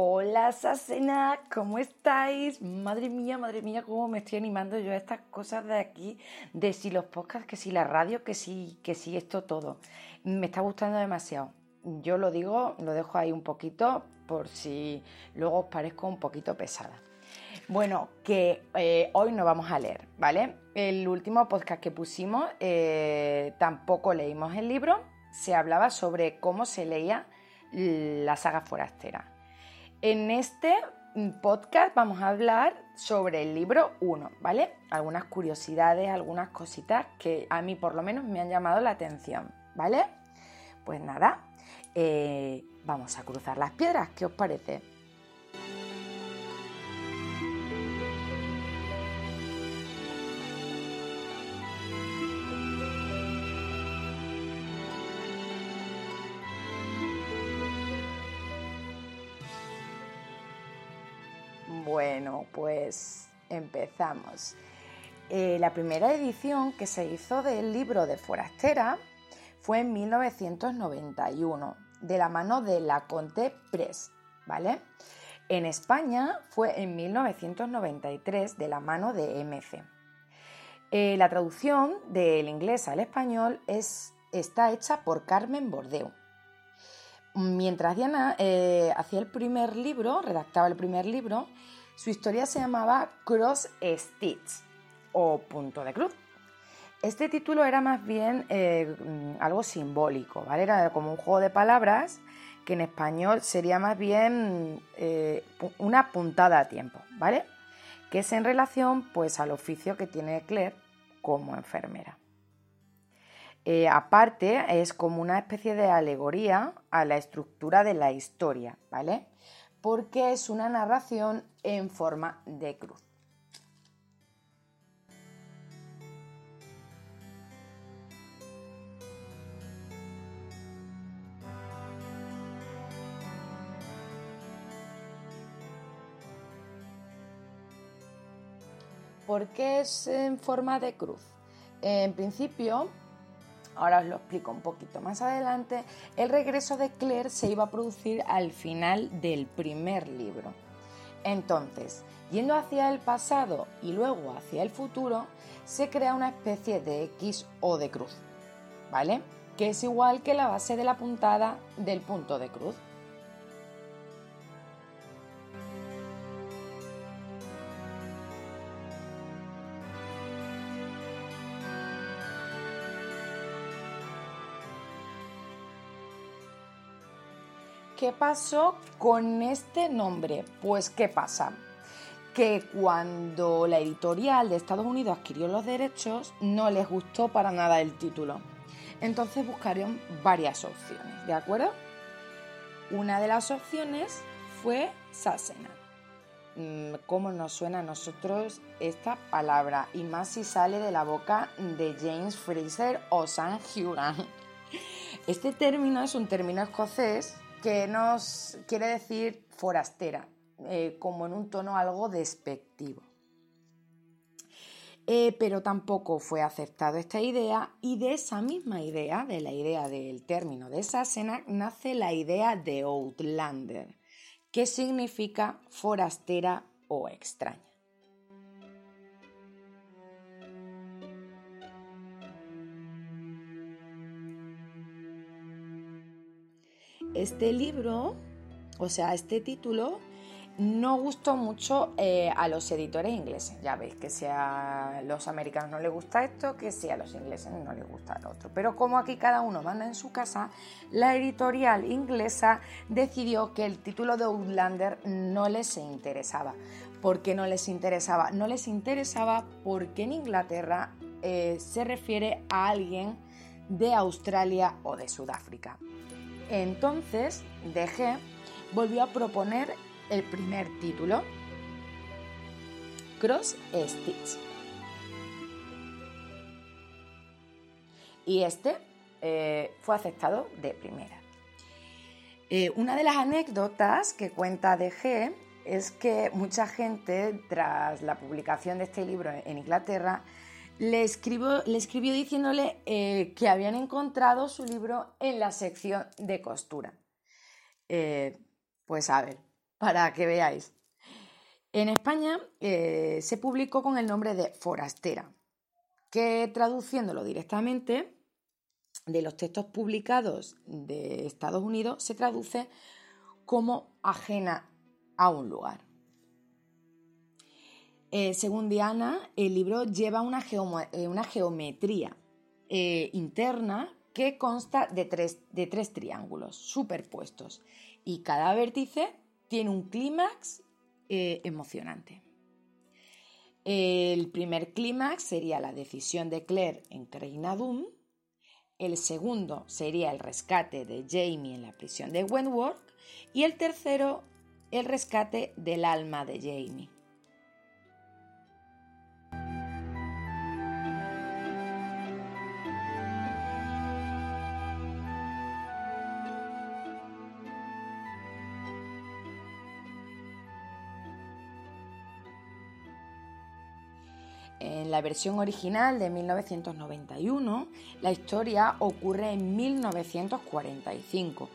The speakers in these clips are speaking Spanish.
Hola Sasena, ¿cómo estáis? Madre mía, madre mía, cómo me estoy animando yo a estas cosas de aquí, de si los podcasts, que si la radio, que si, que si esto todo. Me está gustando demasiado. Yo lo digo, lo dejo ahí un poquito por si luego os parezco un poquito pesada. Bueno, que eh, hoy no vamos a leer, ¿vale? El último podcast que pusimos eh, tampoco leímos el libro, se hablaba sobre cómo se leía la saga forastera. En este podcast vamos a hablar sobre el libro 1, ¿vale? Algunas curiosidades, algunas cositas que a mí por lo menos me han llamado la atención, ¿vale? Pues nada, eh, vamos a cruzar las piedras, ¿qué os parece? Bueno, pues empezamos. Eh, la primera edición que se hizo del libro de Forastera fue en 1991, de la mano de la Conte Press, ¿vale? En España fue en 1993, de la mano de MC. Eh, la traducción del inglés al español es, está hecha por Carmen Bordeu. Mientras Diana eh, hacía el primer libro, redactaba el primer libro, su historia se llamaba Cross Stitch o Punto de Cruz. Este título era más bien eh, algo simbólico, ¿vale? Era como un juego de palabras que en español sería más bien eh, una puntada a tiempo, ¿vale? Que es en relación pues al oficio que tiene Claire como enfermera. Eh, aparte, es como una especie de alegoría a la estructura de la historia, ¿vale? Porque es una narración en forma de cruz. ¿Por qué es en forma de cruz? En principio, ahora os lo explico un poquito más adelante, el regreso de Claire se iba a producir al final del primer libro. Entonces, yendo hacia el pasado y luego hacia el futuro, se crea una especie de X o de cruz, ¿vale? Que es igual que la base de la puntada del punto de cruz. ¿Qué pasó con este nombre? Pues ¿qué pasa? Que cuando la editorial de Estados Unidos adquirió los derechos, no les gustó para nada el título. Entonces buscaron varias opciones, ¿de acuerdo? Una de las opciones fue Sassenach. Mm, ¿Cómo nos suena a nosotros esta palabra? Y más si sale de la boca de James Fraser o Sam Hugan. Este término es un término escocés que nos quiere decir forastera, eh, como en un tono algo despectivo. Eh, pero tampoco fue aceptada esta idea y de esa misma idea, de la idea del término de Sassenach, nace la idea de Outlander, que significa forastera o extraña. Este libro, o sea, este título, no gustó mucho eh, a los editores ingleses. Ya veis que si a los americanos no les gusta esto, que si a los ingleses no les gusta lo otro. Pero como aquí cada uno manda en su casa, la editorial inglesa decidió que el título de Outlander no les interesaba. ¿Por qué no les interesaba? No les interesaba porque en Inglaterra eh, se refiere a alguien de Australia o de Sudáfrica. Entonces, DG volvió a proponer el primer título, Cross Stitch. Y este eh, fue aceptado de primera. Eh, una de las anécdotas que cuenta DG es que mucha gente, tras la publicación de este libro en Inglaterra, le, escribió, le escribió diciéndole eh, que habían encontrado su libro en la sección de costura. Eh, pues a ver, para que veáis. En España eh, se publicó con el nombre de Forastera, que traduciéndolo directamente de los textos publicados de Estados Unidos se traduce como ajena a un lugar. Eh, según Diana, el libro lleva una, eh, geometría eh, interna que consta de tres, de tres triángulos superpuestos y cada vértice tiene un clímax emocionante. El primer clímax sería la decisión de Claire en Creinadum, el segundo sería el rescate de Jamie en la prisión de Wentworth y el tercero el rescate del alma de Jamie. En la versión original de 1991, la historia ocurre en 1945,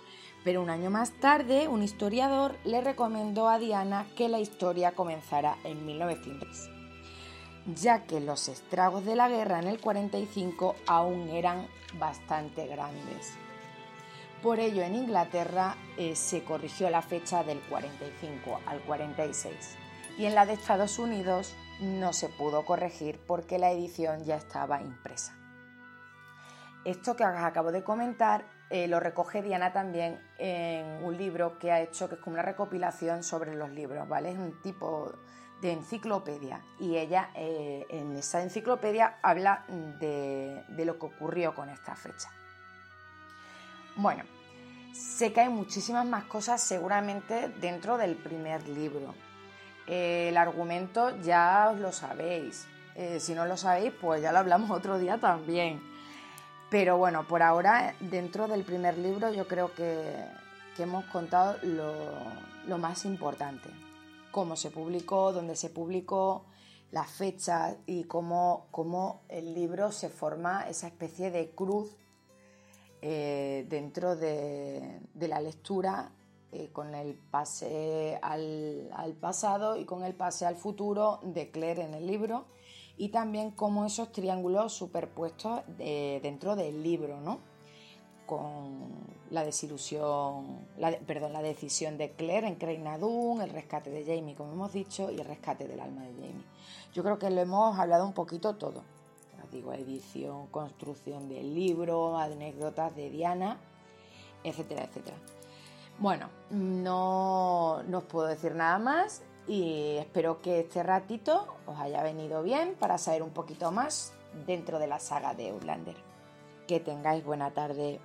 pero un año más tarde un historiador le recomendó a Diana que la historia comenzara en 1903, ya que los estragos de la guerra en el 45 aún eran bastante grandes. Por ello, en Inglaterra eh, se corrigió la fecha del 45 al 46 y en la de Estados Unidos no se pudo corregir porque la edición ya estaba impresa. Esto que os acabo de comentar eh, lo recoge Diana también en un libro que ha hecho, que es como una recopilación sobre los libros, ¿vale? Es un tipo de enciclopedia y ella eh, en esa enciclopedia habla de, de lo que ocurrió con esta fecha. Bueno, sé que hay muchísimas más cosas seguramente dentro del primer libro el argumento ya os lo sabéis. Eh, si no lo sabéis, pues ya lo hablamos otro día también. Pero bueno, por ahora, dentro del primer libro, yo creo que, hemos contado lo, más importante. Cómo se publicó, dónde se publicó, las fechas y cómo, cómo el libro se forma esa especie de cruz eh, dentro de, de la lectura con el pase al, pasado y con el pase al futuro de Claire en el libro y también como esos triángulos superpuestos dentro del libro, ¿no? Con la desilusión, perdón, la decisión de Claire en Creinadun, el rescate de Jamie, como hemos dicho, y el rescate del alma de Jamie. Yo creo que lo hemos hablado un poquito todo. digo, edición, construcción del libro, anécdotas de Diana, etcétera, etcétera. Bueno, no, os puedo decir nada más y espero que este ratito os haya venido bien para saber un poquito más dentro de la saga de Outlander. Que tengáis buena tarde.